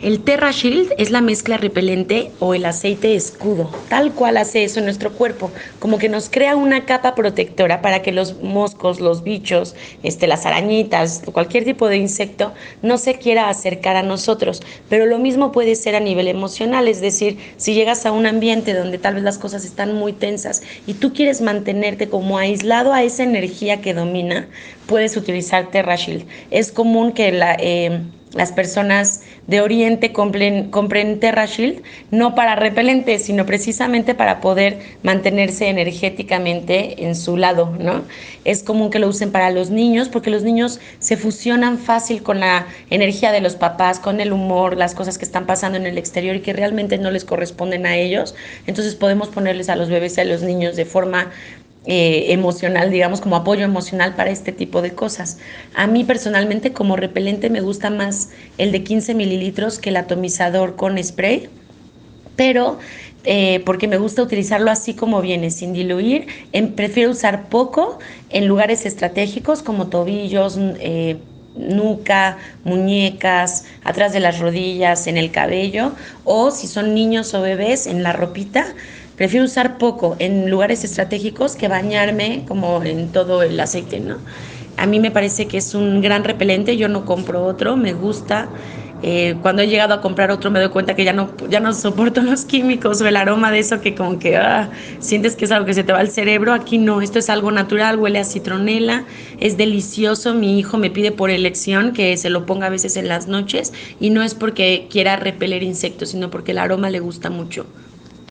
El Terra Shield es la mezcla repelente o el aceite escudo. Tal cual hace eso en nuestro cuerpo. Como que nos crea una capa protectora para que los moscos, los bichos, este, las arañitas, cualquier tipo de insecto no se quiera acercar a nosotros. Pero lo mismo puede ser a nivel emocional. Es decir, si llegas a un ambiente donde tal vez las cosas están muy tensas y tú quieres mantenerte como aislado a esa energía que domina, puedes utilizar Terra Shield. Es común que la... Eh, las personas de Oriente compren, compren Terra Shield, no para repelente, sino precisamente para poder mantenerse energéticamente en su lado, ¿no? Es común que lo usen para los niños, porque los niños se fusionan fácil con la energía de los papás, con el humor, las cosas que están pasando en el exterior y que realmente no les corresponden a ellos. Entonces podemos ponerles a los bebés y a los niños de forma eh, emocional, digamos, como apoyo emocional para este tipo de cosas. A mí personalmente como repelente me gusta más el de 15 mililitros que el atomizador con spray, pero eh, porque me gusta utilizarlo así como viene, sin diluir. prefiero usar poco en lugares estratégicos como tobillos, eh, nuca, muñecas, atrás de las rodillas, en el cabello, o si son niños o bebés, en la ropita Prefiero usar poco en lugares estratégicos que bañarme como en todo el aceite, ¿no? A mí me parece que es un gran repelente, yo no compro otro, me gusta. Eh, cuando he llegado a comprar otro me doy cuenta que ya no, ya no soporto los químicos o el aroma de eso que como que ah, sientes que es algo que se te va al cerebro. Aquí no, esto es algo natural, huele a citronela, es delicioso. Mi hijo me pide por elección que se lo ponga a veces en las noches y no es porque quiera repeler insectos, sino porque el aroma le gusta mucho.